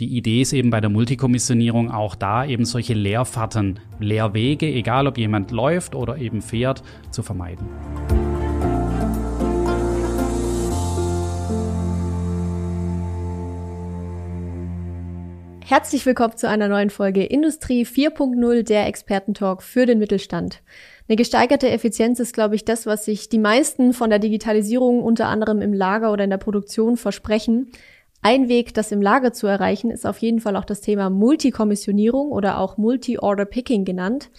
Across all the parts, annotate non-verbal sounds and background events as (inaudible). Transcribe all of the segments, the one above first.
die Idee ist eben bei der Multikommissionierung auch da, eben solche Leerfahrten, Leerwege, egal ob jemand läuft oder eben fährt, zu vermeiden. Herzlich willkommen zu einer neuen Folge Industrie 4.0, der Expertentalk für den Mittelstand. Eine gesteigerte Effizienz ist, glaube ich, das, was sich die meisten von der Digitalisierung unter anderem im Lager oder in der Produktion versprechen. Ein Weg, das im Lager zu erreichen, ist auf jeden Fall auch das Thema Multikommissionierung oder auch Multi-Order Picking genannt.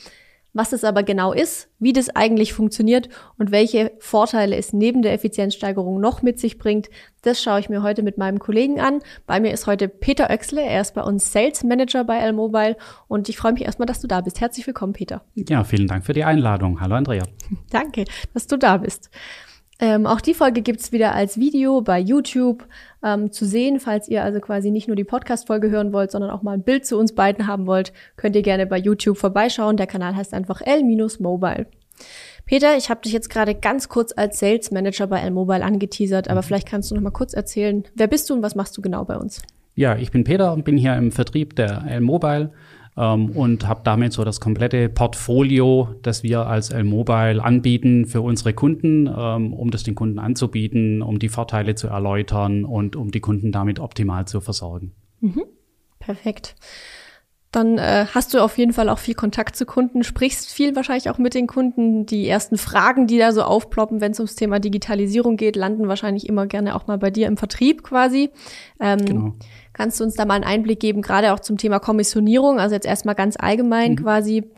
Was es aber genau ist, wie das eigentlich funktioniert und welche Vorteile es neben der Effizienzsteigerung noch mit sich bringt, das schaue ich mir heute mit meinem Kollegen an. Bei mir ist heute Peter Oechsle, er ist bei uns Sales Manager bei L-Mobile und ich freue mich erstmal, dass du da bist. Herzlich willkommen, Peter. Ja, vielen Dank für die Einladung. Hallo, Andrea. (laughs) Danke, dass du da bist. Ähm, auch die Folge gibt's wieder als Video bei YouTube ähm, zu sehen. Falls ihr also quasi nicht nur die Podcast-Folge hören wollt, sondern auch mal ein Bild zu uns beiden haben wollt, könnt ihr gerne bei YouTube vorbeischauen. Der Kanal heißt einfach L-Mobile. Peter, ich habe dich jetzt gerade ganz kurz als Sales Manager bei L-Mobile angeteasert, aber mhm. vielleicht kannst du noch mal kurz erzählen, wer bist du und was machst du genau bei uns? Ja, ich bin Peter und bin hier im Vertrieb der L-Mobile ähm, und habe damit so das komplette Portfolio, das wir als L-Mobile anbieten für unsere Kunden, ähm, um das den Kunden anzubieten, um die Vorteile zu erläutern und um die Kunden damit optimal zu versorgen. Mhm. Perfekt. Dann äh, hast du auf jeden Fall auch viel Kontakt zu Kunden, sprichst viel wahrscheinlich auch mit den Kunden. Die ersten Fragen, die da so aufploppen, wenn es ums Thema Digitalisierung geht, landen wahrscheinlich immer gerne auch mal bei dir im Vertrieb quasi. Ähm, genau. Kannst du uns da mal einen Einblick geben, gerade auch zum Thema Kommissionierung? Also jetzt erstmal ganz allgemein mhm. quasi.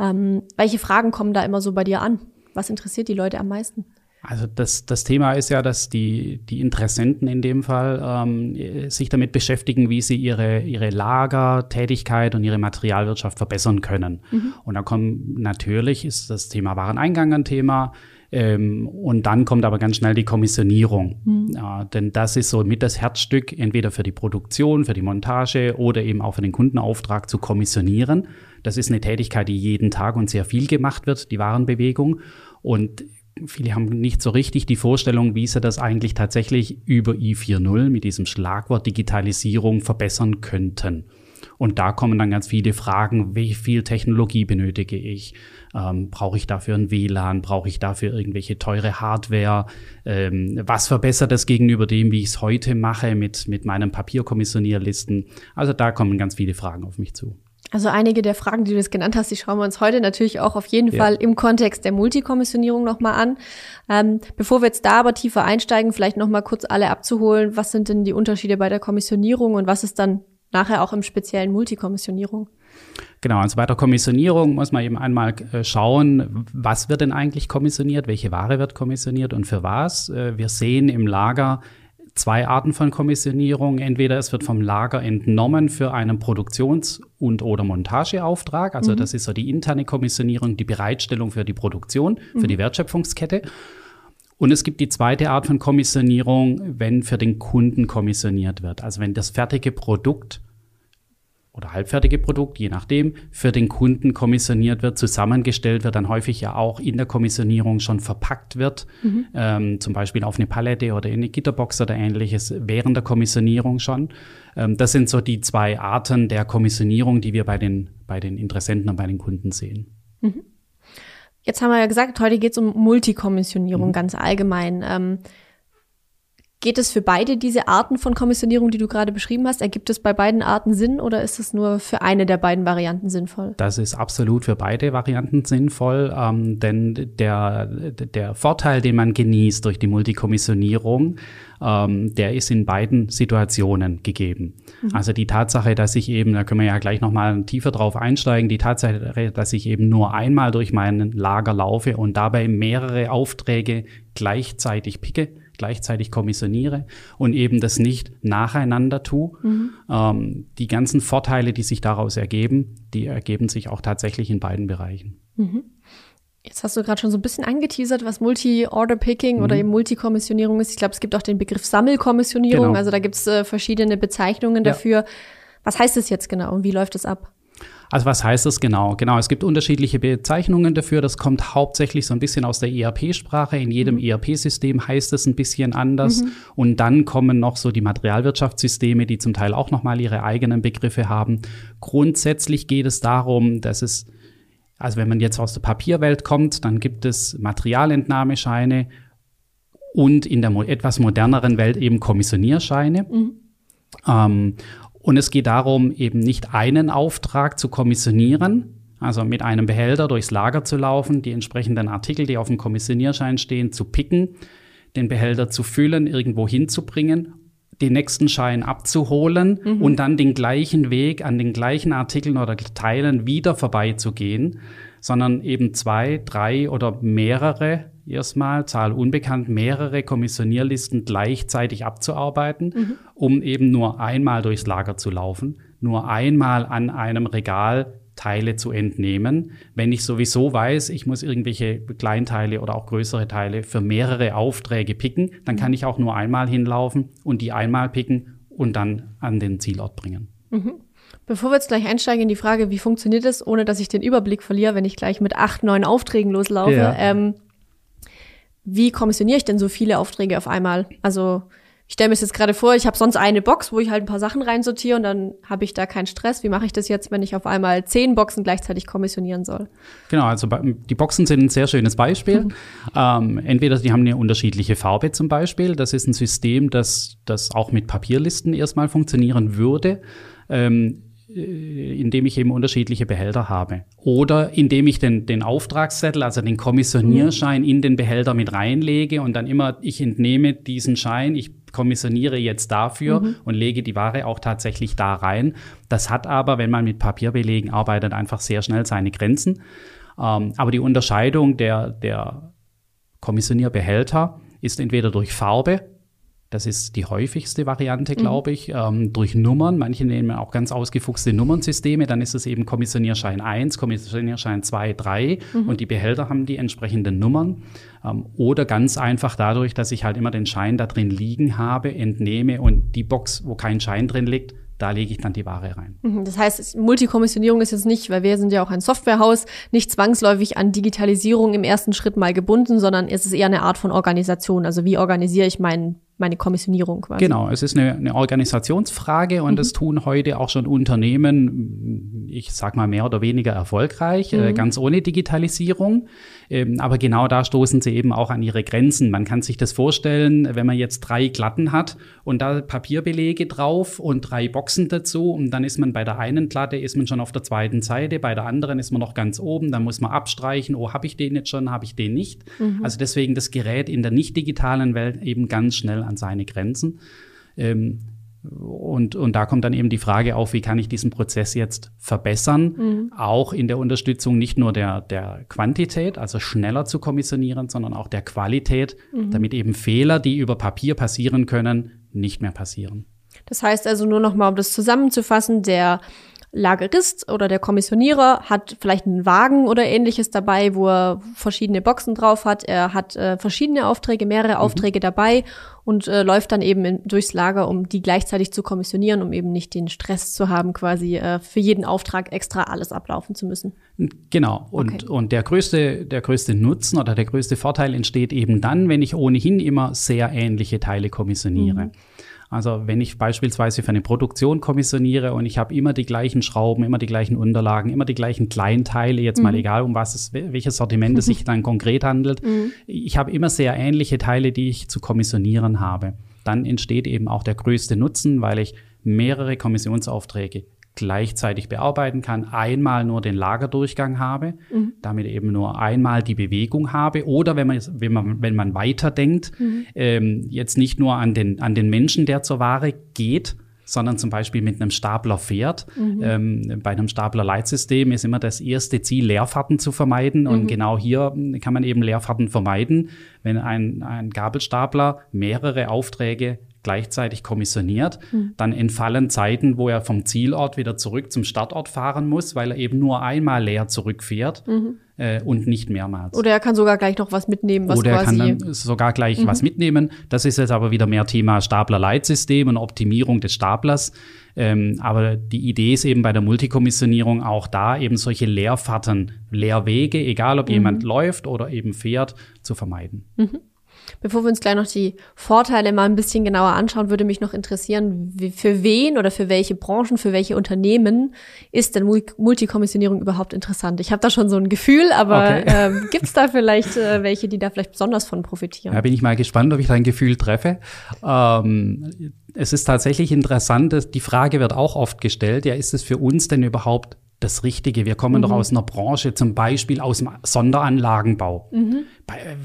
Ähm, welche Fragen kommen da immer so bei dir an? Was interessiert die Leute am meisten? Also das, das Thema ist ja, dass die, die Interessenten in dem Fall ähm, sich damit beschäftigen, wie sie ihre, ihre Lagertätigkeit und ihre Materialwirtschaft verbessern können. Mhm. Und da kommt natürlich, ist das Thema Wareneingang ein Thema, ähm, und dann kommt aber ganz schnell die Kommissionierung. Mhm. Ja, denn das ist so mit das Herzstück, entweder für die Produktion, für die Montage oder eben auch für den Kundenauftrag zu kommissionieren. Das ist eine Tätigkeit, die jeden Tag und sehr viel gemacht wird, die Warenbewegung. Und viele haben nicht so richtig die Vorstellung, wie sie das eigentlich tatsächlich über i4.0 mit diesem Schlagwort Digitalisierung verbessern könnten. Und da kommen dann ganz viele Fragen, wie viel Technologie benötige ich? Ähm, brauche ich dafür ein WLAN? Brauche ich dafür irgendwelche teure Hardware? Ähm, was verbessert das gegenüber dem, wie ich es heute mache mit, mit meinen Papierkommissionierlisten? Also da kommen ganz viele Fragen auf mich zu. Also einige der Fragen, die du jetzt genannt hast, die schauen wir uns heute natürlich auch auf jeden ja. Fall im Kontext der Multikommissionierung nochmal an. Ähm, bevor wir jetzt da aber tiefer einsteigen, vielleicht nochmal kurz alle abzuholen, was sind denn die Unterschiede bei der Kommissionierung und was ist dann nachher auch im speziellen Multikommissionierung. Genau, also bei der Kommissionierung muss man eben einmal äh, schauen, was wird denn eigentlich kommissioniert, welche Ware wird kommissioniert und für was. Äh, wir sehen im Lager zwei Arten von Kommissionierung. Entweder es wird vom Lager entnommen für einen Produktions- und oder Montageauftrag. Also mhm. das ist so die interne Kommissionierung, die Bereitstellung für die Produktion, für mhm. die Wertschöpfungskette. Und es gibt die zweite Art von Kommissionierung, wenn für den Kunden kommissioniert wird. Also wenn das fertige Produkt oder halbfertige Produkt, je nachdem, für den Kunden kommissioniert wird, zusammengestellt wird, dann häufig ja auch in der Kommissionierung schon verpackt wird, mhm. ähm, zum Beispiel auf eine Palette oder in eine Gitterbox oder ähnliches, während der Kommissionierung schon. Ähm, das sind so die zwei Arten der Kommissionierung, die wir bei den, bei den Interessenten und bei den Kunden sehen. Mhm. Jetzt haben wir ja gesagt, heute geht es um Multikommissionierung mhm. ganz allgemein. Ähm, Geht es für beide diese Arten von Kommissionierung, die du gerade beschrieben hast? Ergibt es bei beiden Arten Sinn oder ist es nur für eine der beiden Varianten sinnvoll? Das ist absolut für beide Varianten sinnvoll, ähm, denn der, der Vorteil, den man genießt durch die Multikommissionierung, ähm, der ist in beiden Situationen gegeben. Mhm. Also die Tatsache, dass ich eben, da können wir ja gleich nochmal tiefer drauf einsteigen, die Tatsache, dass ich eben nur einmal durch mein Lager laufe und dabei mehrere Aufträge gleichzeitig picke, gleichzeitig kommissioniere und eben das nicht nacheinander tue. Mhm. Ähm, die ganzen Vorteile, die sich daraus ergeben, die ergeben sich auch tatsächlich in beiden Bereichen. Mhm. Jetzt hast du gerade schon so ein bisschen angeteasert, was Multi-Order-Picking mhm. oder eben Multikommissionierung ist. Ich glaube, es gibt auch den Begriff Sammelkommissionierung. Genau. Also da gibt es äh, verschiedene Bezeichnungen ja. dafür. Was heißt es jetzt genau und wie läuft es ab? Also was heißt das genau? Genau, es gibt unterschiedliche Bezeichnungen dafür. Das kommt hauptsächlich so ein bisschen aus der ERP-Sprache. In jedem mhm. ERP-System heißt es ein bisschen anders. Mhm. Und dann kommen noch so die Materialwirtschaftssysteme, die zum Teil auch nochmal ihre eigenen Begriffe haben. Grundsätzlich geht es darum, dass es, also wenn man jetzt aus der Papierwelt kommt, dann gibt es Materialentnahmescheine und in der etwas moderneren Welt eben Kommissionierscheine. Mhm. Ähm, und es geht darum, eben nicht einen Auftrag zu kommissionieren, also mit einem Behälter durchs Lager zu laufen, die entsprechenden Artikel, die auf dem Kommissionierschein stehen, zu picken, den Behälter zu füllen, irgendwo hinzubringen, den nächsten Schein abzuholen mhm. und dann den gleichen Weg an den gleichen Artikeln oder Teilen wieder vorbeizugehen, sondern eben zwei, drei oder mehrere erstmal, Zahl unbekannt, mehrere Kommissionierlisten gleichzeitig abzuarbeiten, mhm. um eben nur einmal durchs Lager zu laufen, nur einmal an einem Regal Teile zu entnehmen. Wenn ich sowieso weiß, ich muss irgendwelche Kleinteile oder auch größere Teile für mehrere Aufträge picken, dann kann mhm. ich auch nur einmal hinlaufen und die einmal picken und dann an den Zielort bringen. Mhm. Bevor wir jetzt gleich einsteigen in die Frage, wie funktioniert es, ohne dass ich den Überblick verliere, wenn ich gleich mit acht, neun Aufträgen loslaufe, ja. ähm, wie kommissioniere ich denn so viele Aufträge auf einmal? Also ich stelle mir das jetzt gerade vor, ich habe sonst eine Box, wo ich halt ein paar Sachen reinsortiere und dann habe ich da keinen Stress. Wie mache ich das jetzt, wenn ich auf einmal zehn Boxen gleichzeitig kommissionieren soll? Genau, also die Boxen sind ein sehr schönes Beispiel. Mhm. Ähm, entweder die haben eine unterschiedliche Farbe zum Beispiel. Das ist ein System, das, das auch mit Papierlisten erstmal funktionieren würde. Ähm, äh, indem ich eben unterschiedliche Behälter habe. Oder indem ich den, den Auftragszettel, also den Kommissionierschein mhm. in den Behälter mit reinlege und dann immer, ich entnehme diesen Schein, ich kommissioniere jetzt dafür mhm. und lege die Ware auch tatsächlich da rein. Das hat aber, wenn man mit Papierbelegen arbeitet, einfach sehr schnell seine Grenzen. Ähm, aber die Unterscheidung der, der Kommissionierbehälter ist entweder durch Farbe das ist die häufigste Variante, mhm. glaube ich, ähm, durch Nummern. Manche nehmen auch ganz ausgefuchste Nummernsysteme. Dann ist es eben Kommissionierschein 1, Kommissionierschein 2, 3 mhm. und die Behälter haben die entsprechenden Nummern. Ähm, oder ganz einfach dadurch, dass ich halt immer den Schein da drin liegen habe, entnehme und die Box, wo kein Schein drin liegt, da lege ich dann die Ware rein. Mhm, das heißt, Multikommissionierung ist jetzt nicht, weil wir sind ja auch ein Softwarehaus, nicht zwangsläufig an Digitalisierung im ersten Schritt mal gebunden, sondern es ist eher eine Art von Organisation. Also wie organisiere ich meinen meine Kommissionierung quasi. Genau, es ist eine, eine Organisationsfrage und mhm. das tun heute auch schon Unternehmen, ich sag mal mehr oder weniger erfolgreich, äh, mhm. äh, ganz ohne Digitalisierung. Ähm, aber genau da stoßen sie eben auch an ihre Grenzen. Man kann sich das vorstellen, wenn man jetzt drei Glatten hat und da Papierbelege drauf und drei Boxen dazu und dann ist man bei der einen Glatte ist man schon auf der zweiten Seite, bei der anderen ist man noch ganz oben, dann muss man abstreichen, oh, habe ich den jetzt schon, habe ich den nicht. Mhm. Also deswegen das Gerät in der nicht digitalen Welt eben ganz schnell an seine Grenzen. Ähm, und, und da kommt dann eben die Frage auf, wie kann ich diesen Prozess jetzt verbessern, mhm. auch in der Unterstützung nicht nur der, der Quantität, also schneller zu kommissionieren, sondern auch der Qualität, mhm. damit eben Fehler, die über Papier passieren können, nicht mehr passieren. Das heißt also nur noch mal, um das zusammenzufassen, der Lagerist oder der Kommissionierer hat vielleicht einen Wagen oder ähnliches dabei, wo er verschiedene Boxen drauf hat. Er hat äh, verschiedene Aufträge, mehrere mhm. Aufträge dabei und äh, läuft dann eben in, durchs Lager, um die gleichzeitig zu kommissionieren, um eben nicht den Stress zu haben, quasi äh, für jeden Auftrag extra alles ablaufen zu müssen. Genau. Und, okay. und der größte, der größte Nutzen oder der größte Vorteil entsteht eben dann, wenn ich ohnehin immer sehr ähnliche Teile kommissioniere. Mhm. Also wenn ich beispielsweise für eine Produktion kommissioniere und ich habe immer die gleichen Schrauben, immer die gleichen Unterlagen, immer die gleichen Kleinteile, jetzt mhm. mal egal, um was es, welches Sortiment es sich (laughs) dann konkret handelt. Mhm. Ich habe immer sehr ähnliche Teile, die ich zu kommissionieren habe. Dann entsteht eben auch der größte Nutzen, weil ich mehrere Kommissionsaufträge gleichzeitig bearbeiten kann, einmal nur den Lagerdurchgang habe, mhm. damit eben nur einmal die Bewegung habe oder wenn man, wenn man, wenn man weiterdenkt, mhm. ähm, jetzt nicht nur an den, an den Menschen, der zur Ware geht, sondern zum Beispiel mit einem Stapler fährt. Mhm. Ähm, bei einem Stapler-Leitsystem ist immer das erste Ziel, Leerfahrten zu vermeiden. Und mhm. genau hier kann man eben Leerfahrten vermeiden, wenn ein, ein Gabelstapler mehrere Aufträge gleichzeitig kommissioniert, mhm. dann entfallen Zeiten, wo er vom Zielort wieder zurück zum Startort fahren muss, weil er eben nur einmal leer zurückfährt. Mhm. äh, und nicht mehrmals. Oder er kann sogar gleich noch was mitnehmen, was Oder er kann dann sogar gleich mhm. was mitnehmen. Das ist jetzt aber wieder mehr Thema Stapler-Leitsystem und Optimierung des Staplers. Ähm, aber die Idee ist eben bei der Multikommissionierung auch da, eben solche Leerfahrten, Leerwege, egal ob mhm. jemand läuft oder eben fährt, zu vermeiden. Mhm. Bevor wir uns gleich noch die Vorteile mal ein bisschen genauer anschauen, würde mich noch interessieren, für wen oder für welche Branchen, für welche Unternehmen ist denn Multikommissionierung überhaupt interessant? Ich habe da schon so ein Gefühl, aber okay. (laughs) ähm, gibt es da vielleicht äh, welche, die da vielleicht besonders von profitieren? Ja, bin ich mal gespannt, ob ich dein Gefühl treffe. Ähm, es ist tatsächlich interessant, dass die Frage wird auch oft gestellt, ja, ist es für uns denn überhaupt das Richtige. Wir kommen mhm. doch aus einer Branche, zum Beispiel aus dem Sonderanlagenbau. Mhm.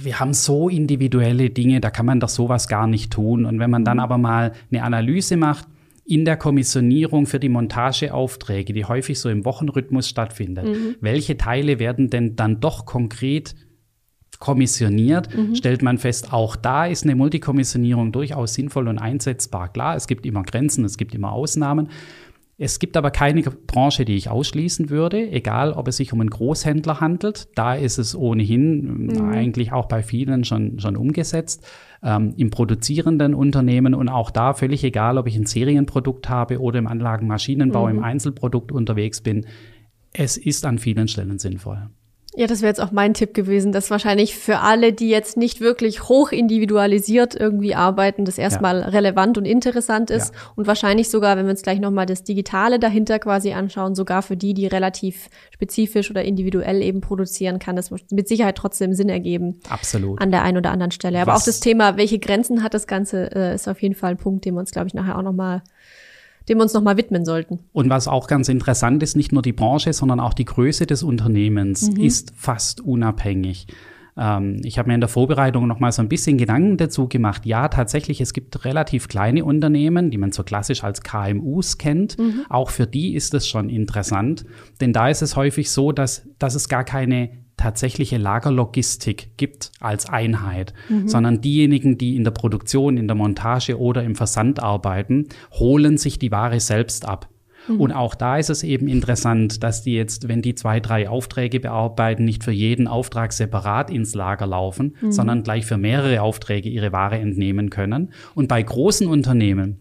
Wir haben so individuelle Dinge, da kann man doch sowas gar nicht tun. Und wenn man dann mhm. aber mal eine Analyse macht, in der Kommissionierung für die Montageaufträge, die häufig so im Wochenrhythmus stattfindet, mhm. welche Teile werden denn dann doch konkret kommissioniert, mhm. stellt man fest, auch da ist eine Multikommissionierung durchaus sinnvoll und einsetzbar. Klar, es gibt immer Grenzen, es gibt immer Ausnahmen. Es gibt aber keine Branche, die ich ausschließen würde, egal ob es sich um einen Großhändler handelt. Da ist es ohnehin mhm. eigentlich auch bei vielen schon, schon umgesetzt. Ähm, Im produzierenden Unternehmen und auch da völlig egal, ob ich ein Serienprodukt habe oder im Anlagenmaschinenbau, mhm. im Einzelprodukt unterwegs bin. Es ist an vielen Stellen sinnvoll. Ja, das wäre jetzt auch mein Tipp gewesen, dass wahrscheinlich für alle, die jetzt nicht wirklich hoch individualisiert irgendwie arbeiten, das erstmal ja. relevant und interessant ist ja. und wahrscheinlich sogar, wenn wir uns gleich nochmal das Digitale dahinter quasi anschauen, sogar für die, die relativ spezifisch oder individuell eben produzieren, kann das mit Sicherheit trotzdem Sinn ergeben. Absolut. An der einen oder anderen Stelle. Aber Was? auch das Thema, welche Grenzen hat das Ganze, äh, ist auf jeden Fall ein Punkt, den wir uns, glaube ich, nachher auch nochmal dem wir uns nochmal widmen sollten. Und was auch ganz interessant ist, nicht nur die Branche, sondern auch die Größe des Unternehmens mhm. ist fast unabhängig. Ähm, ich habe mir in der Vorbereitung noch mal so ein bisschen Gedanken dazu gemacht. Ja, tatsächlich, es gibt relativ kleine Unternehmen, die man so klassisch als KMUs kennt. Mhm. Auch für die ist es schon interessant, denn da ist es häufig so, dass, dass es gar keine tatsächliche Lagerlogistik gibt als Einheit, mhm. sondern diejenigen, die in der Produktion, in der Montage oder im Versand arbeiten, holen sich die Ware selbst ab. Mhm. Und auch da ist es eben interessant, dass die jetzt, wenn die zwei, drei Aufträge bearbeiten, nicht für jeden Auftrag separat ins Lager laufen, mhm. sondern gleich für mehrere Aufträge ihre Ware entnehmen können. Und bei großen Unternehmen,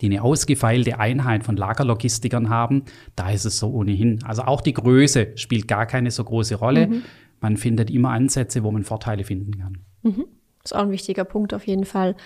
die eine ausgefeilte Einheit von Lagerlogistikern haben, da ist es so ohnehin. Also auch die Größe spielt gar keine so große Rolle. Mhm. Man findet immer Ansätze, wo man Vorteile finden kann. Mhm. Das ist auch ein wichtiger Punkt auf jeden Fall.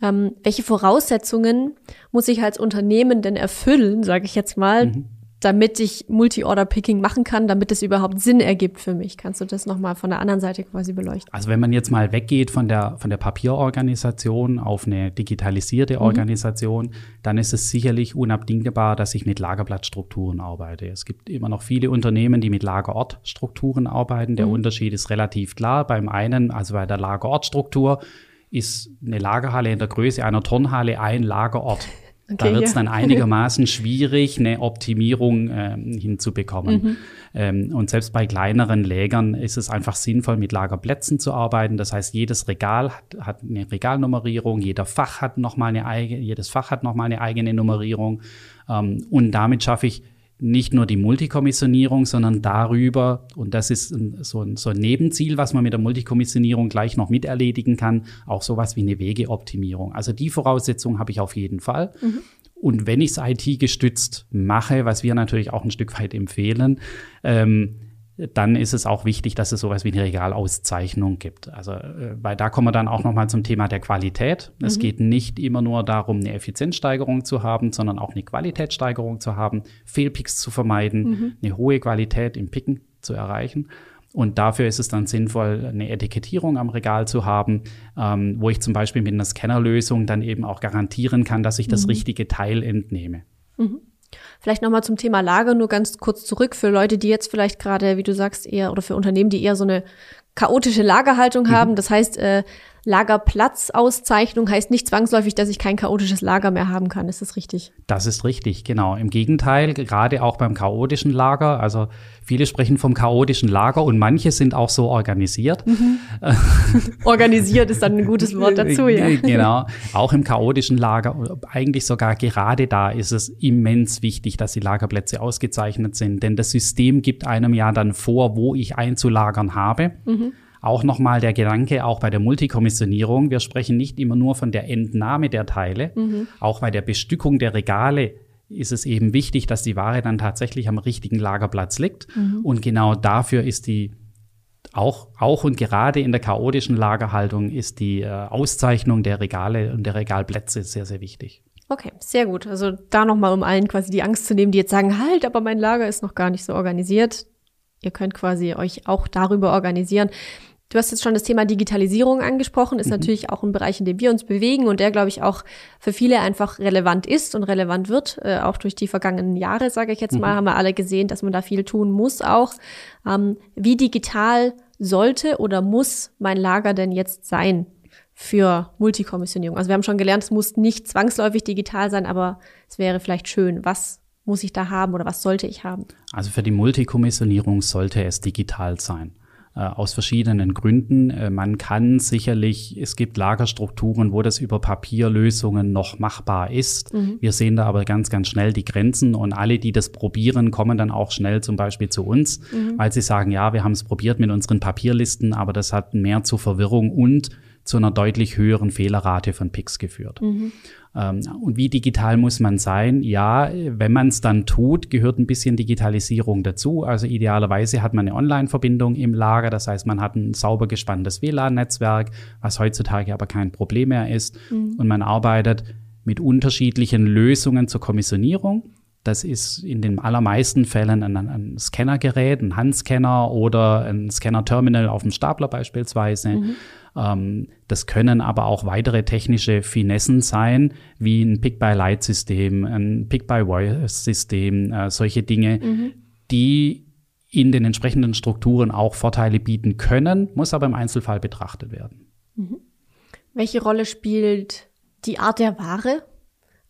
Ähm, welche Voraussetzungen muss ich als Unternehmen denn erfüllen, sage ich jetzt mal, mhm damit ich Multi-Order-Picking machen kann, damit es überhaupt Sinn ergibt für mich. Kannst du das nochmal von der anderen Seite quasi beleuchten? Also wenn man jetzt mal weggeht von der, von der Papierorganisation auf eine digitalisierte mhm. Organisation, dann ist es sicherlich unabdingbar, dass ich mit Lagerblattstrukturen arbeite. Es gibt immer noch viele Unternehmen, die mit Lagerortstrukturen arbeiten. Der mhm. Unterschied ist relativ klar. Beim einen, also bei der Lagerortstruktur, ist eine Lagerhalle in der Größe einer Turnhalle ein Lagerort. (laughs) Okay, da wird es ja. dann (laughs) einigermaßen schwierig, eine Optimierung äh, hinzubekommen. Mhm. Ähm, und selbst bei kleineren Lägern ist es einfach sinnvoll, mit Lagerplätzen zu arbeiten. Das heißt, jedes Regal hat, hat eine Regalnummerierung, jeder Fach hat noch mal eine eigene, jedes Fach hat nochmal eine eigene Nummerierung. Ähm, und damit schaffe ich nicht nur die Multikommissionierung, sondern darüber, und das ist so ein, so ein Nebenziel, was man mit der Multikommissionierung gleich noch miterledigen kann, auch sowas wie eine Wegeoptimierung. Also die Voraussetzung habe ich auf jeden Fall. Mhm. Und wenn ich es IT gestützt mache, was wir natürlich auch ein Stück weit empfehlen, ähm, dann ist es auch wichtig, dass es sowas wie eine Regalauszeichnung gibt. Also, äh, weil da kommen wir dann auch nochmal zum Thema der Qualität. Mhm. Es geht nicht immer nur darum, eine Effizienzsteigerung zu haben, sondern auch eine Qualitätssteigerung zu haben, Fehlpicks zu vermeiden, mhm. eine hohe Qualität im Picken zu erreichen. Und dafür ist es dann sinnvoll, eine Etikettierung am Regal zu haben, ähm, wo ich zum Beispiel mit einer Scannerlösung dann eben auch garantieren kann, dass ich das mhm. richtige Teil entnehme. Mhm. Vielleicht nochmal zum Thema Lager nur ganz kurz zurück für Leute, die jetzt vielleicht gerade, wie du sagst, eher oder für Unternehmen, die eher so eine chaotische Lagerhaltung mhm. haben. Das heißt, äh, Lagerplatzauszeichnung heißt nicht zwangsläufig, dass ich kein chaotisches Lager mehr haben kann. Ist das richtig? Das ist richtig, genau. Im Gegenteil, gerade auch beim chaotischen Lager, also viele sprechen vom chaotischen Lager und manche sind auch so organisiert. Mhm. (laughs) organisiert ist dann ein gutes Wort dazu, ja. Genau. Auch im chaotischen Lager, eigentlich sogar gerade da ist es immens wichtig, dass die Lagerplätze ausgezeichnet sind, denn das System gibt einem ja dann vor, wo ich einzulagern habe. Mhm. Auch nochmal der Gedanke, auch bei der Multikommissionierung, wir sprechen nicht immer nur von der Entnahme der Teile, mhm. auch bei der Bestückung der Regale ist es eben wichtig, dass die Ware dann tatsächlich am richtigen Lagerplatz liegt. Mhm. Und genau dafür ist die auch, auch und gerade in der chaotischen Lagerhaltung ist die äh, Auszeichnung der Regale und der Regalplätze sehr, sehr wichtig. Okay, sehr gut. Also da nochmal, um allen quasi die Angst zu nehmen, die jetzt sagen, halt, aber mein Lager ist noch gar nicht so organisiert. Ihr könnt quasi euch auch darüber organisieren. Du hast jetzt schon das Thema Digitalisierung angesprochen, ist mhm. natürlich auch ein Bereich, in dem wir uns bewegen und der, glaube ich, auch für viele einfach relevant ist und relevant wird. Äh, auch durch die vergangenen Jahre, sage ich jetzt mhm. mal, haben wir alle gesehen, dass man da viel tun muss auch. Ähm, wie digital sollte oder muss mein Lager denn jetzt sein für Multikommissionierung? Also wir haben schon gelernt, es muss nicht zwangsläufig digital sein, aber es wäre vielleicht schön. Was muss ich da haben oder was sollte ich haben? Also für die Multikommissionierung sollte es digital sein. Äh, aus verschiedenen Gründen. Äh, man kann sicherlich, es gibt Lagerstrukturen, wo das über Papierlösungen noch machbar ist. Mhm. Wir sehen da aber ganz, ganz schnell die Grenzen und alle, die das probieren, kommen dann auch schnell zum Beispiel zu uns, mhm. weil sie sagen, ja, wir haben es probiert mit unseren Papierlisten, aber das hat mehr zu Verwirrung und zu einer deutlich höheren Fehlerrate von PICs geführt. Mhm. Ähm, und wie digital muss man sein? Ja, wenn man es dann tut, gehört ein bisschen Digitalisierung dazu. Also idealerweise hat man eine Online-Verbindung im Lager, das heißt, man hat ein sauber gespanntes WLAN-Netzwerk, was heutzutage aber kein Problem mehr ist. Mhm. Und man arbeitet mit unterschiedlichen Lösungen zur Kommissionierung. Das ist in den allermeisten Fällen ein, ein Scannergerät, ein Handscanner oder ein Scanner-Terminal auf dem Stapler beispielsweise. Mhm. Ähm, das können aber auch weitere technische Finessen sein, wie ein Pick-by-Light-System, ein Pick-by-Voice-System, äh, solche Dinge, mhm. die in den entsprechenden Strukturen auch Vorteile bieten können, muss aber im Einzelfall betrachtet werden. Mhm. Welche Rolle spielt die Art der Ware?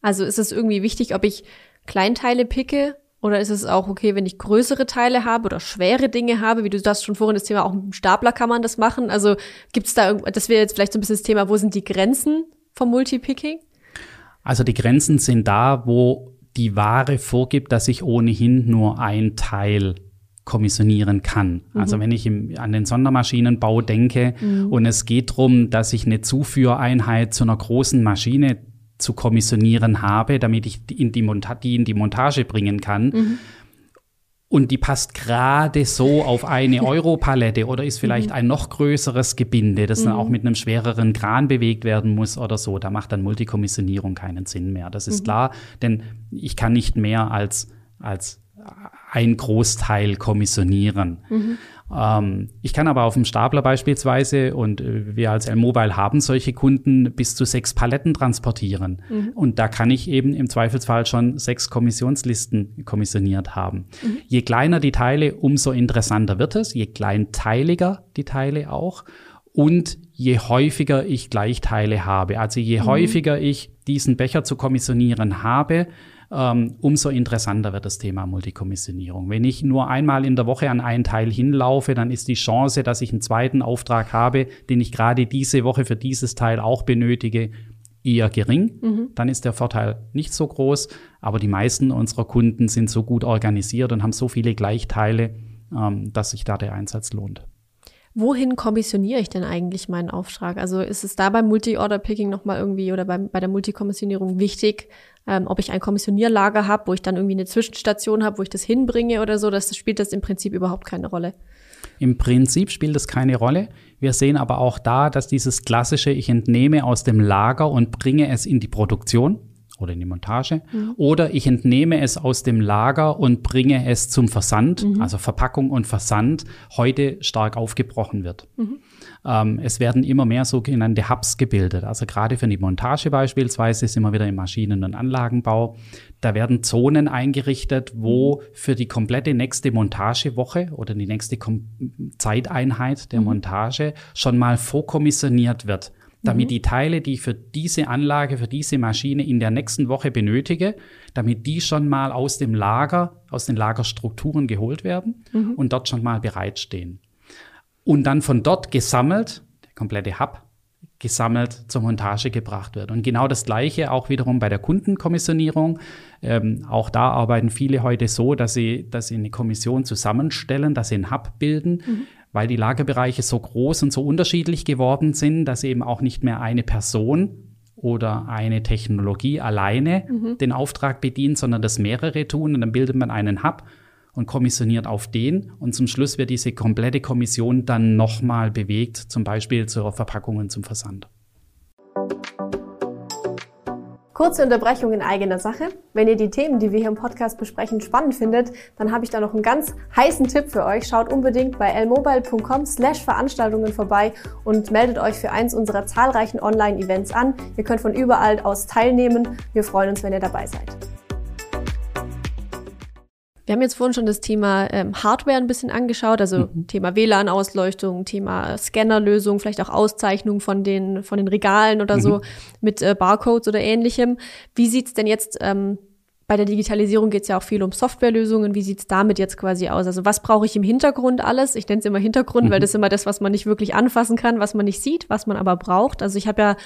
Also ist es irgendwie wichtig, ob ich Kleinteile picke oder ist es auch okay, wenn ich größere Teile habe oder schwere Dinge habe, wie du das schon vorhin das Thema, auch mit dem Stapler kann man das machen. Also gibt es da, das wäre jetzt vielleicht so ein bisschen das Thema, wo sind die Grenzen vom Multipicking? Also die Grenzen sind da, wo die Ware vorgibt, dass ich ohnehin nur ein Teil kommissionieren kann. Mhm. Also wenn ich im, an den Sondermaschinenbau denke mhm. und es geht darum, dass ich eine Zuführeinheit zu einer großen Maschine zu kommissionieren habe, damit ich die in die, Monta die, in die Montage bringen kann. Mhm. Und die passt gerade so auf eine (laughs) Europalette oder ist vielleicht mhm. ein noch größeres Gebinde, das mhm. dann auch mit einem schwereren Kran bewegt werden muss oder so. Da macht dann Multikommissionierung keinen Sinn mehr. Das ist mhm. klar, denn ich kann nicht mehr als, als ein Großteil kommissionieren. Mhm. Ähm, ich kann aber auf dem Stapler beispielsweise, und äh, wir als L-Mobile haben solche Kunden, bis zu sechs Paletten transportieren. Mhm. Und da kann ich eben im Zweifelsfall schon sechs Kommissionslisten kommissioniert haben. Mhm. Je kleiner die Teile, umso interessanter wird es, je kleinteiliger die Teile auch. Und je häufiger ich Gleichteile habe, also je mhm. häufiger ich diesen Becher zu kommissionieren habe, ähm, umso interessanter wird das Thema Multikommissionierung. Wenn ich nur einmal in der Woche an einen Teil hinlaufe, dann ist die Chance, dass ich einen zweiten Auftrag habe, den ich gerade diese Woche für dieses Teil auch benötige, eher gering. Mhm. Dann ist der Vorteil nicht so groß. Aber die meisten unserer Kunden sind so gut organisiert und haben so viele Gleichteile, ähm, dass sich da der Einsatz lohnt. Wohin kommissioniere ich denn eigentlich meinen Auftrag? Also ist es da beim Multi-Order-Picking nochmal irgendwie oder beim, bei der Multikommissionierung wichtig, ähm, ob ich ein Kommissionierlager habe, wo ich dann irgendwie eine Zwischenstation habe, wo ich das hinbringe oder so, das spielt das im Prinzip überhaupt keine Rolle. Im Prinzip spielt das keine Rolle. Wir sehen aber auch da, dass dieses klassische, ich entnehme aus dem Lager und bringe es in die Produktion oder in die Montage. Mhm. Oder ich entnehme es aus dem Lager und bringe es zum Versand, mhm. also Verpackung und Versand, heute stark aufgebrochen wird. Mhm. Ähm, es werden immer mehr sogenannte Hubs gebildet. Also gerade für die Montage beispielsweise sind wir wieder im Maschinen- und Anlagenbau. Da werden Zonen eingerichtet, wo für die komplette nächste Montagewoche oder die nächste Kom Zeiteinheit der mhm. Montage schon mal vorkommissioniert wird damit mhm. die Teile, die ich für diese Anlage, für diese Maschine in der nächsten Woche benötige, damit die schon mal aus dem Lager, aus den Lagerstrukturen geholt werden mhm. und dort schon mal bereitstehen. Und dann von dort gesammelt, der komplette Hub, gesammelt zur Montage gebracht wird. Und genau das Gleiche auch wiederum bei der Kundenkommissionierung. Ähm, auch da arbeiten viele heute so, dass sie, dass sie eine Kommission zusammenstellen, dass sie einen Hub bilden, mhm. Weil die Lagerbereiche so groß und so unterschiedlich geworden sind, dass eben auch nicht mehr eine Person oder eine Technologie alleine mhm. den Auftrag bedient, sondern das mehrere tun. Und dann bildet man einen Hub und kommissioniert auf den. Und zum Schluss wird diese komplette Kommission dann nochmal bewegt, zum Beispiel zur Verpackung und zum Versand. Kurze Unterbrechung in eigener Sache. Wenn ihr die Themen, die wir hier im Podcast besprechen, spannend findet, dann habe ich da noch einen ganz heißen Tipp für euch. Schaut unbedingt bei lmobile.com slash Veranstaltungen vorbei und meldet euch für eins unserer zahlreichen Online-Events an. Ihr könnt von überall aus teilnehmen. Wir freuen uns, wenn ihr dabei seid. Wir haben jetzt vorhin schon das Thema ähm, Hardware ein bisschen angeschaut, also mhm. Thema WLAN-Ausleuchtung, Thema Scannerlösung, vielleicht auch Auszeichnung von den, von den Regalen oder mhm. so mit äh, Barcodes oder ähnlichem. Wie sieht's denn jetzt ähm, bei der Digitalisierung geht es ja auch viel um Softwarelösungen. Wie sieht's damit jetzt quasi aus? Also was brauche ich im Hintergrund alles? Ich nenne es immer Hintergrund, mhm. weil das ist immer das, was man nicht wirklich anfassen kann, was man nicht sieht, was man aber braucht. Also ich habe ja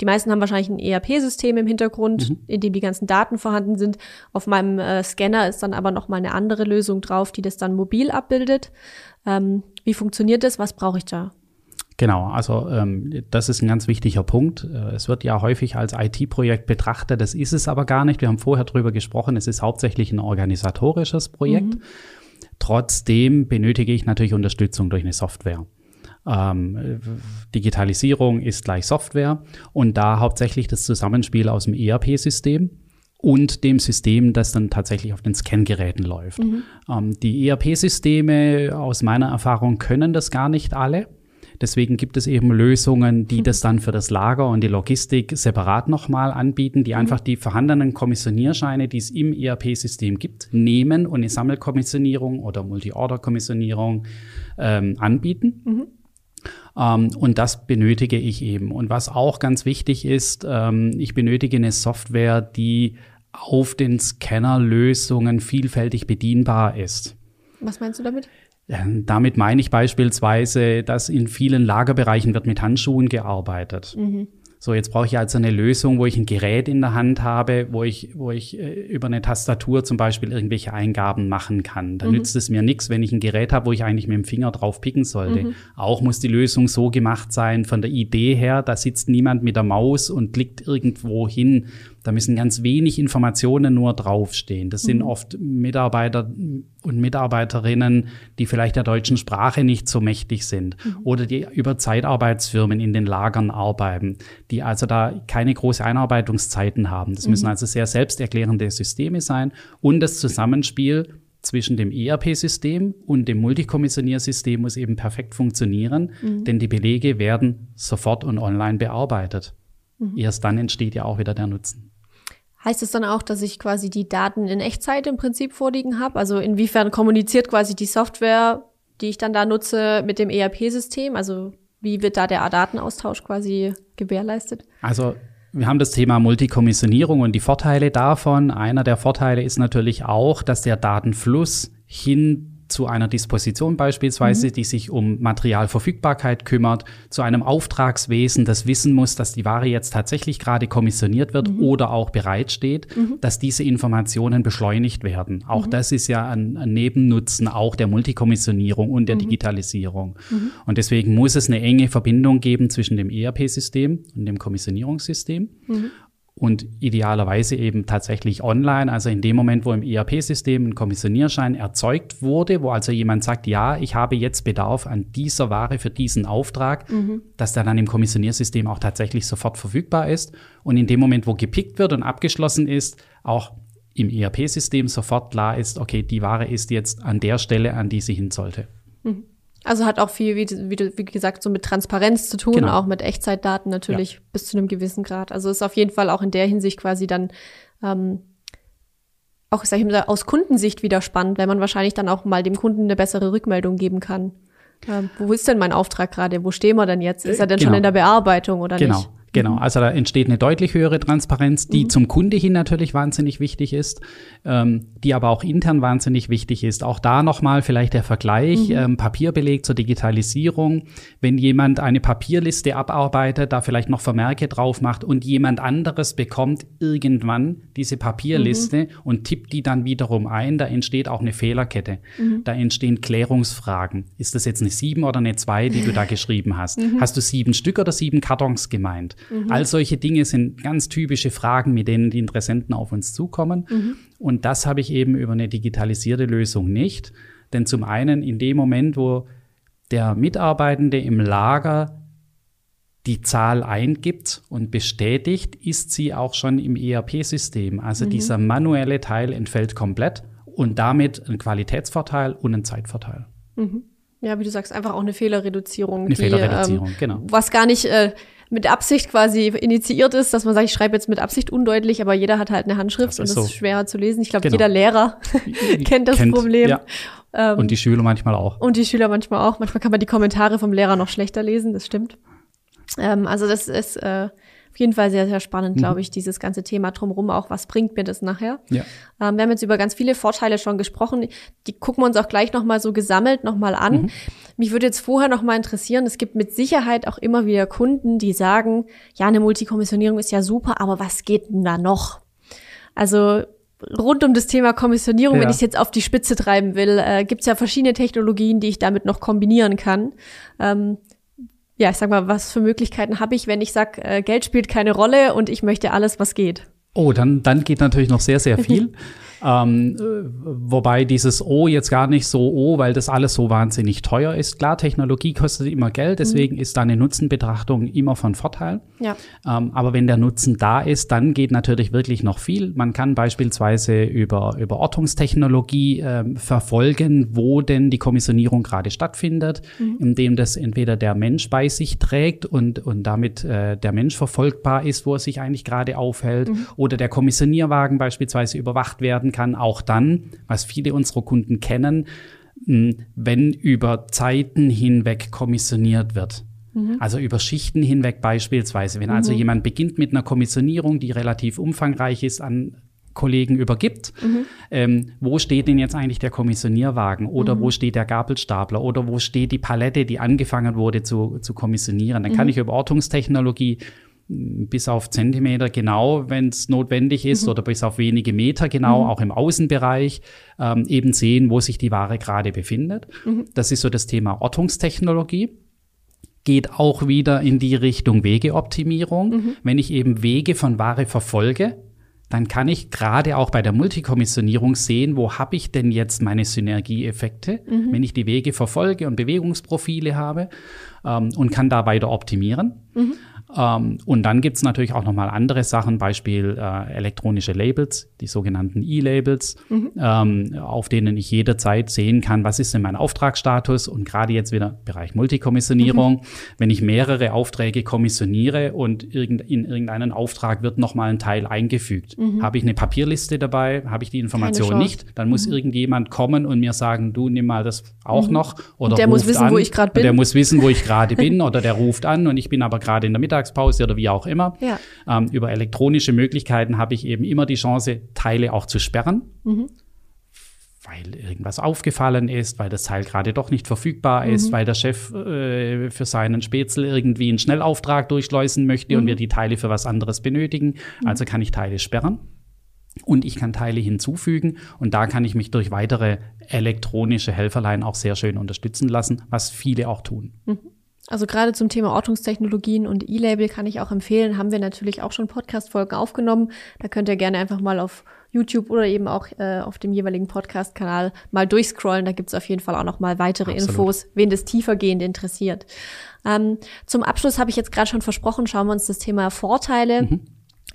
die meisten haben wahrscheinlich ein ERP-System im Hintergrund, mhm. in dem die ganzen Daten vorhanden sind. Auf meinem äh, Scanner ist dann aber noch mal eine andere Lösung drauf, die das dann mobil abbildet. Ähm, wie funktioniert das? Was brauche ich da? Genau, also ähm, das ist ein ganz wichtiger Punkt. Äh, es wird ja häufig als IT-Projekt betrachtet, das ist es aber gar nicht. Wir haben vorher drüber gesprochen, es ist hauptsächlich ein organisatorisches Projekt. Mhm. Trotzdem benötige ich natürlich Unterstützung durch eine Software. Ähm, Digitalisierung ist gleich Software und da hauptsächlich das Zusammenspiel aus dem ERP-System und dem System, das dann tatsächlich auf den Scan-Geräten läuft. Mhm. Ähm, die ERP-Systeme aus meiner Erfahrung können das gar nicht alle. Deswegen gibt es eben Lösungen, die mhm. das dann für das Lager und die Logistik separat nochmal anbieten, die mhm. einfach die vorhandenen Kommissionierscheine, die es im ERP-System gibt, nehmen und eine Sammelkommissionierung oder Multi-Order-Kommissionierung ähm, anbieten. Mhm. Ähm, und das benötige ich eben. Und was auch ganz wichtig ist, ähm, ich benötige eine Software, die auf den Scannerlösungen vielfältig bedienbar ist. Was meinst du damit? Damit meine ich beispielsweise, dass in vielen Lagerbereichen wird mit Handschuhen gearbeitet. Mhm. So, jetzt brauche ich also eine Lösung, wo ich ein Gerät in der Hand habe, wo ich, wo ich äh, über eine Tastatur zum Beispiel irgendwelche Eingaben machen kann. Da mhm. nützt es mir nichts, wenn ich ein Gerät habe, wo ich eigentlich mit dem Finger drauf picken sollte. Mhm. Auch muss die Lösung so gemacht sein, von der Idee her, da sitzt niemand mit der Maus und klickt irgendwo hin, da müssen ganz wenig Informationen nur draufstehen. Das sind mhm. oft Mitarbeiter und Mitarbeiterinnen, die vielleicht der deutschen Sprache nicht so mächtig sind mhm. oder die über Zeitarbeitsfirmen in den Lagern arbeiten, die also da keine große Einarbeitungszeiten haben. Das mhm. müssen also sehr selbsterklärende Systeme sein und das Zusammenspiel zwischen dem ERP-System und dem Multikommissioniersystem muss eben perfekt funktionieren, mhm. denn die Belege werden sofort und online bearbeitet. Mhm. Erst dann entsteht ja auch wieder der Nutzen. Heißt es dann auch, dass ich quasi die Daten in Echtzeit im Prinzip vorliegen habe? Also inwiefern kommuniziert quasi die Software, die ich dann da nutze, mit dem ERP-System? Also wie wird da der Datenaustausch quasi gewährleistet? Also wir haben das Thema Multikommissionierung und die Vorteile davon. Einer der Vorteile ist natürlich auch, dass der Datenfluss hin zu einer Disposition beispielsweise, mhm. die sich um Materialverfügbarkeit kümmert, zu einem Auftragswesen, das wissen muss, dass die Ware jetzt tatsächlich gerade kommissioniert wird mhm. oder auch bereitsteht, mhm. dass diese Informationen beschleunigt werden. Auch mhm. das ist ja ein, ein, Nebennutzen auch der Multikommissionierung und der mhm. Digitalisierung. Mhm. Und deswegen muss es eine enge Verbindung geben zwischen dem ERP-System und dem Kommissionierungssystem und idealerweise eben tatsächlich online, also in dem Moment, wo im ERP-System ein Kommissionierschein erzeugt wurde, wo also jemand sagt, ja, ich habe jetzt Bedarf an dieser Ware für diesen Auftrag, mhm. dass der dann im Kommissioniersystem auch tatsächlich sofort verfügbar ist und in dem Moment, wo gepickt wird und abgeschlossen ist, auch im ERP-System sofort klar ist, okay, die Ware ist jetzt an der Stelle, an die sie hin sollte. Mhm. Also hat auch viel, wie, wie, wie gesagt, so mit Transparenz zu tun, genau. auch mit Echtzeitdaten natürlich ja. bis zu einem gewissen Grad. Also ist auf jeden Fall auch in der Hinsicht quasi dann ähm, auch, sag ich mal, aus Kundensicht wieder spannend, weil man wahrscheinlich dann auch mal dem Kunden eine bessere Rückmeldung geben kann. Ähm, wo ist denn mein Auftrag gerade? Wo stehen wir denn jetzt? Ist er denn genau. schon in der Bearbeitung oder genau. nicht? Genau, mhm. also da entsteht eine deutlich höhere Transparenz, die mhm. zum Kunde hin natürlich wahnsinnig wichtig ist, ähm, die aber auch intern wahnsinnig wichtig ist. Auch da nochmal vielleicht der Vergleich, mhm. ähm, Papierbeleg zur Digitalisierung. Wenn jemand eine Papierliste abarbeitet, da vielleicht noch Vermerke drauf macht und jemand anderes bekommt irgendwann diese Papierliste mhm. und tippt die dann wiederum ein, da entsteht auch eine Fehlerkette. Mhm. Da entstehen Klärungsfragen. Ist das jetzt eine sieben oder eine zwei, die du da (laughs) geschrieben hast? Mhm. Hast du sieben Stück oder sieben Kartons gemeint? Mhm. All solche Dinge sind ganz typische Fragen, mit denen die Interessenten auf uns zukommen. Mhm. Und das habe ich eben über eine digitalisierte Lösung nicht. Denn zum einen in dem Moment, wo der Mitarbeitende im Lager die Zahl eingibt und bestätigt, ist sie auch schon im ERP-System. Also mhm. dieser manuelle Teil entfällt komplett und damit ein Qualitätsvorteil und ein Zeitvorteil. Mhm. Ja, wie du sagst, einfach auch eine Fehlerreduzierung. Eine die, Fehlerreduzierung, ähm, genau. Was gar nicht äh, mit Absicht quasi initiiert ist, dass man sagt, ich schreibe jetzt mit Absicht undeutlich, aber jeder hat halt eine Handschrift und es so. ist schwerer zu lesen. Ich glaube, genau. jeder Lehrer (laughs) (laughs) kennt das kennt, Problem. Ja. Ähm, und die Schüler manchmal auch. Und die Schüler manchmal auch. Manchmal kann man die Kommentare vom Lehrer noch schlechter lesen, das stimmt. Ähm, also das ist äh, jeden Fall sehr, sehr spannend, mhm. glaube ich, dieses ganze Thema drumherum auch. Was bringt mir das nachher? Ja. Ähm, wir haben jetzt über ganz viele Vorteile schon gesprochen. Die gucken wir uns auch gleich nochmal so gesammelt nochmal an. Mhm. Mich würde jetzt vorher nochmal interessieren, es gibt mit Sicherheit auch immer wieder Kunden, die sagen, ja, eine Multikommissionierung ist ja super, aber was geht denn da noch? Also rund um das Thema Kommissionierung, ja. wenn ich es jetzt auf die Spitze treiben will, äh, gibt es ja verschiedene Technologien, die ich damit noch kombinieren kann. Ähm, ja, ich sag mal, was für Möglichkeiten habe ich, wenn ich sag, äh, Geld spielt keine Rolle und ich möchte alles, was geht? Oh, dann, dann geht natürlich noch sehr, sehr viel. (laughs) Ähm, äh, wobei dieses O jetzt gar nicht so O, weil das alles so wahnsinnig teuer ist. Klar, Technologie kostet immer Geld, deswegen mhm. ist da eine Nutzenbetrachtung immer von Vorteil. Ja. Ähm, aber wenn der Nutzen da ist, dann geht natürlich wirklich noch viel. Man kann beispielsweise über, über Ortungstechnologie äh, verfolgen, wo denn die Kommissionierung gerade stattfindet, mhm. indem das entweder der Mensch bei sich trägt und, und damit äh, der Mensch verfolgbar ist, wo er sich eigentlich gerade aufhält, mhm. oder der Kommissionierwagen beispielsweise überwacht werden werden kann, auch dann, was viele unserer Kunden kennen, wenn über Zeiten hinweg kommissioniert wird. Mhm. Also über Schichten hinweg beispielsweise. Wenn also mhm. also jemand beginnt mit einer Kommissionierung, die relativ umfangreich ist, an Kollegen übergibt. Mhm. Ähm, wo steht denn jetzt eigentlich der Kommissionierwagen oder mhm. wo steht der Gabelstapler oder wo steht die Palette, die angefangen wurde zu, zu kommissionieren? Dann mhm. kann ich über Ortungstechnologie bis auf Zentimeter genau, wenn es notwendig ist, mhm. oder bis auf wenige Meter genau, mhm. auch im Außenbereich, ähm, eben sehen, wo sich die Ware gerade befindet. Mhm. Das ist so das Thema Ortungstechnologie. Geht auch wieder in die Richtung Wegeoptimierung. Mhm. Wenn ich eben Wege von Ware verfolge, dann kann ich gerade auch bei der Multikommissionierung sehen, wo habe ich denn jetzt meine Synergieeffekte, mhm. wenn ich die Wege verfolge und Bewegungsprofile habe ähm, und kann da weiter optimieren. Mhm. Ähm, und dann gibt's natürlich auch nochmal andere Sachen, Beispiel äh, elektronische Labels, die sogenannten E-Labels, mhm. ähm, auf denen ich jederzeit sehen kann, was ist denn mein Auftragsstatus und gerade jetzt wieder Bereich Multikommissionierung, mhm. wenn ich mehrere Aufträge kommissioniere und irgend, in irgendeinen Auftrag wird nochmal ein Teil eingefügt. Mhm. Habe ich eine Papierliste dabei, habe ich die Information nicht, dann muss mhm. irgendjemand kommen und mir sagen, du nimm mal das auch mhm. noch oder der muss wissen, an, wo ich gerade bin. Der muss wissen, wo ich (laughs) gerade bin oder der ruft an und ich bin aber gerade in der Mittag Mittagspause oder wie auch immer. Ja. Ähm, über elektronische Möglichkeiten habe ich eben immer die Chance, Teile auch zu sperren. Mhm. Weil irgendwas aufgefallen ist, weil das Teil gerade doch nicht verfügbar mhm. ist, weil der Chef äh, für seinen Spätzle irgendwie einen Schnellauftrag durchschleusen möchte mhm. und wir die Teile für was anderes benötigen. Mhm. Also kann ich Teile sperren und ich kann Teile hinzufügen und da kann ich mich durch weitere elektronische Helferlein auch sehr schön unterstützen lassen, was viele auch tun. Mhm. Also gerade zum Thema Ortungstechnologien und E-Label kann ich auch empfehlen, haben wir natürlich auch schon Podcast-Folgen aufgenommen. Da könnt ihr gerne einfach mal auf YouTube oder eben auch äh, auf dem jeweiligen Podcast-Kanal mal durchscrollen. Da gibt's auf jeden Fall auch noch mal weitere Absolut. Infos, wen das tiefergehend interessiert. Ähm, zum Abschluss habe ich jetzt gerade schon versprochen, schauen wir uns das Thema Vorteile mhm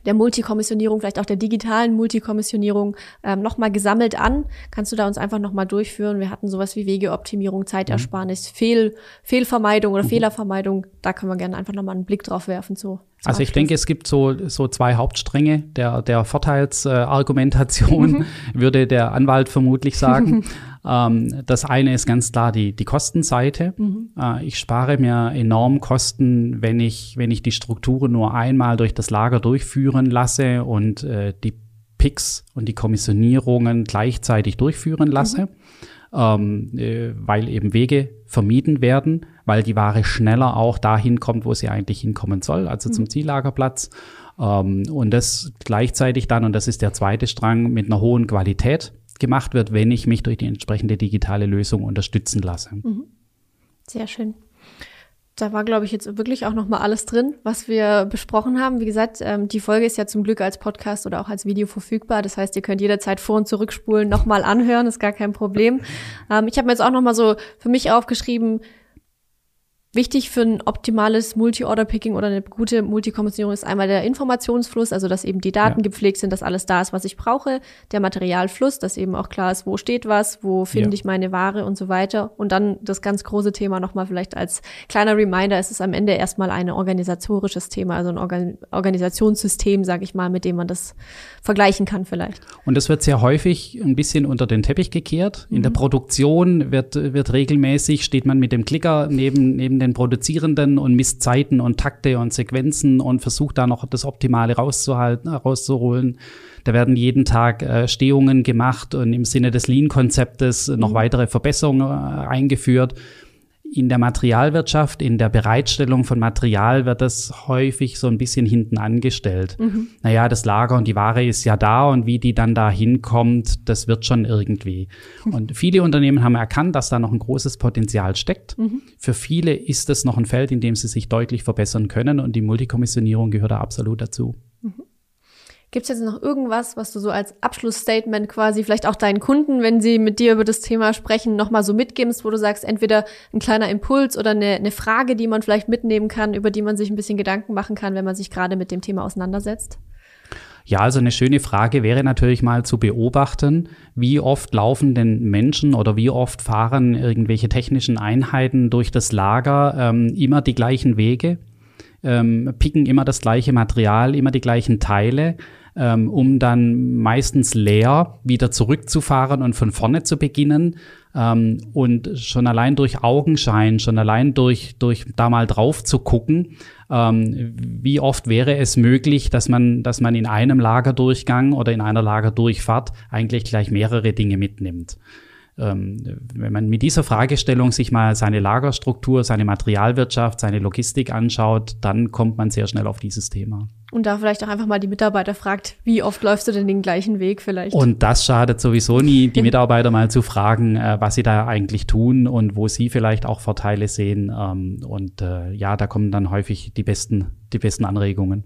der Multikommissionierung, vielleicht auch der digitalen Multikommissionierung ähm, nochmal gesammelt an. Kannst du da uns einfach nochmal durchführen? Wir hatten sowas wie Wegeoptimierung, Zeitersparnis, mhm. Fehl, Fehlvermeidung oder mhm. Fehlervermeidung. Da können wir gerne einfach nochmal einen Blick drauf werfen. So Also ich denke, es gibt so, so zwei Hauptstränge der, der Vorteilsargumentation, mhm. (laughs) würde der Anwalt vermutlich sagen. (laughs) ähm, das eine ist ganz klar die, die Kostenseite. Mhm. Äh, ich spare mir enorm Kosten, wenn ich, wenn ich die Strukturen nur einmal durch das Lager durchführen lasse und äh, die Picks und die Kommissionierungen gleichzeitig durchführen lasse. Mhm ähm, äh, weil eben Wege vermieden werden, weil die Ware schneller auch dahin kommt, wo sie eigentlich hinkommen soll, also mhm. zum Ziellagerplatz. Ähm, und das gleichzeitig dann, und das ist der zweite Strang, mit einer hohen Qualität gemacht wird, wenn ich mich durch die entsprechende digitale Lösung unterstützen lasse. Mhm. Sehr schön da war, glaube ich, jetzt wirklich auch noch mal alles drin, was wir besprochen haben. Wie gesagt, ähm, die Folge ist ja zum Glück als Podcast oder auch als Video verfügbar. Das heißt, ihr könnt jederzeit vor- und zurückspulen, noch mal anhören, ist gar kein Problem. (laughs) Ähm, ich habe mir jetzt auch noch mal so für mich aufgeschrieben, Wichtig für ein optimales Multi-Order-Picking oder eine gute Multikommissionierung ist einmal der Informationsfluss, also dass eben die Daten ja. gepflegt sind, dass alles da ist, was ich brauche. Der Materialfluss, dass eben auch klar ist, wo steht was, wo finde ja. ich meine Ware und so weiter. Und dann das ganz große Thema nochmal vielleicht als kleiner Reminder, ist es am Ende erstmal ein organisatorisches Thema, also ein Organ Organisationssystem, sage ich mal, mit dem man das vergleichen kann vielleicht. Und das wird sehr häufig ein bisschen unter den Teppich gekehrt. In mhm. der Produktion wird, wird regelmäßig, steht man mit dem Klicker neben, neben den Produzierenden und misst Zeiten und Takte und Sequenzen und versucht da noch das Optimale rauszuhalten, rauszuholen. Da werden jeden Tag äh, Stehungen gemacht und im Sinne des Lean-Konzeptes noch mhm. weitere Verbesserungen äh, eingeführt in der Materialwirtschaft, in der Bereitstellung von Material wird das häufig so ein bisschen hinten angestellt. Mhm. Naja, das Lager und die Ware ist ja da und wie die dann da hinkommt, das wird schon irgendwie. Mhm. Und viele Unternehmen haben erkannt, dass da noch ein großes Potenzial steckt. Mhm. Für viele ist es noch ein Feld, in dem sie sich deutlich verbessern können und die Multikommissionierung gehört da absolut dazu. Mhm. Gibt es jetzt noch irgendwas, was du so als Abschlussstatement quasi vielleicht auch deinen Kunden, wenn sie mit dir über das Thema sprechen, nochmal so mitgibst, wo du sagst, entweder ein kleiner Impuls oder eine, eine Frage, die man vielleicht mitnehmen kann, über die man sich ein bisschen Gedanken machen kann, wenn man sich gerade mit dem Thema auseinandersetzt? Ja, also eine schöne Frage wäre natürlich mal zu beobachten, wie oft laufen denn Menschen oder wie oft fahren irgendwelche technischen Einheiten durch das Lager ähm, immer die gleichen Wege, ähm, picken immer das gleiche Material, immer die gleichen Teile ähm, um dann meistens leer wieder zurückzufahren und von vorne zu beginnen. Ähm, und schon allein durch Augenschein, schon allein durch, durch da mal drauf zu gucken, ähm, wie oft wäre es möglich, dass man, dass man in einem Lagerdurchgang oder in einer Lagerdurchfahrt eigentlich gleich mehrere Dinge mitnimmt. Ähm, wenn man mit dieser Fragestellung sich mal seine Lagerstruktur, seine Materialwirtschaft, seine Logistik anschaut, dann kommt man sehr schnell auf dieses Thema. Und da vielleicht auch einfach mal die Mitarbeiter fragt, wie oft läufst du denn den gleichen Weg vielleicht? Und das schadet sowieso nie, die (laughs) Mitarbeiter mal zu fragen, äh, was sie da eigentlich tun und wo sie vielleicht auch Vorteile sehen. Ähm, und äh, ja, da kommen dann häufig die besten, die besten Anregungen.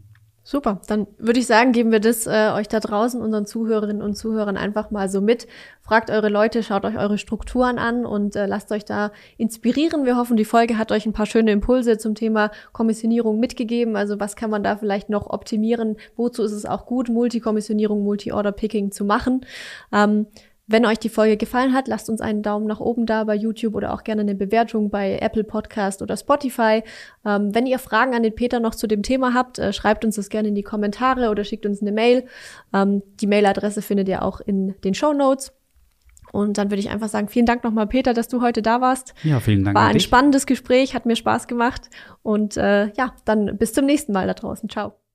Super, dann würde ich sagen, geben wir das äh, euch da draußen, unseren Zuhörerinnen und Zuhörern einfach mal so mit. Fragt eure Leute, schaut euch eure Strukturen an und äh, lasst euch da inspirieren. Wir hoffen, die Folge hat euch ein paar schöne Impulse zum Thema Kommissionierung mitgegeben. Also was kann man da vielleicht noch optimieren? Wozu ist es auch gut, Multikommissionierung, Multi-Order-Picking zu machen? Ähm, wenn euch die Folge gefallen hat, lasst uns einen Daumen nach oben da bei YouTube oder auch gerne eine Bewertung bei Apple Podcast oder Spotify. Ähm, wenn ihr Fragen an den Peter noch zu dem Thema habt, äh, schreibt uns das gerne in die Kommentare oder schickt uns eine Mail. Ähm, die Mailadresse findet ihr auch in den Show Notes. Und dann würde ich einfach sagen, vielen Dank nochmal, Peter, dass du heute da warst. Ja, vielen Dank. War ein spannendes Gespräch, hat mir Spaß gemacht. Und äh, ja, dann bis zum nächsten Mal da draußen. Ciao.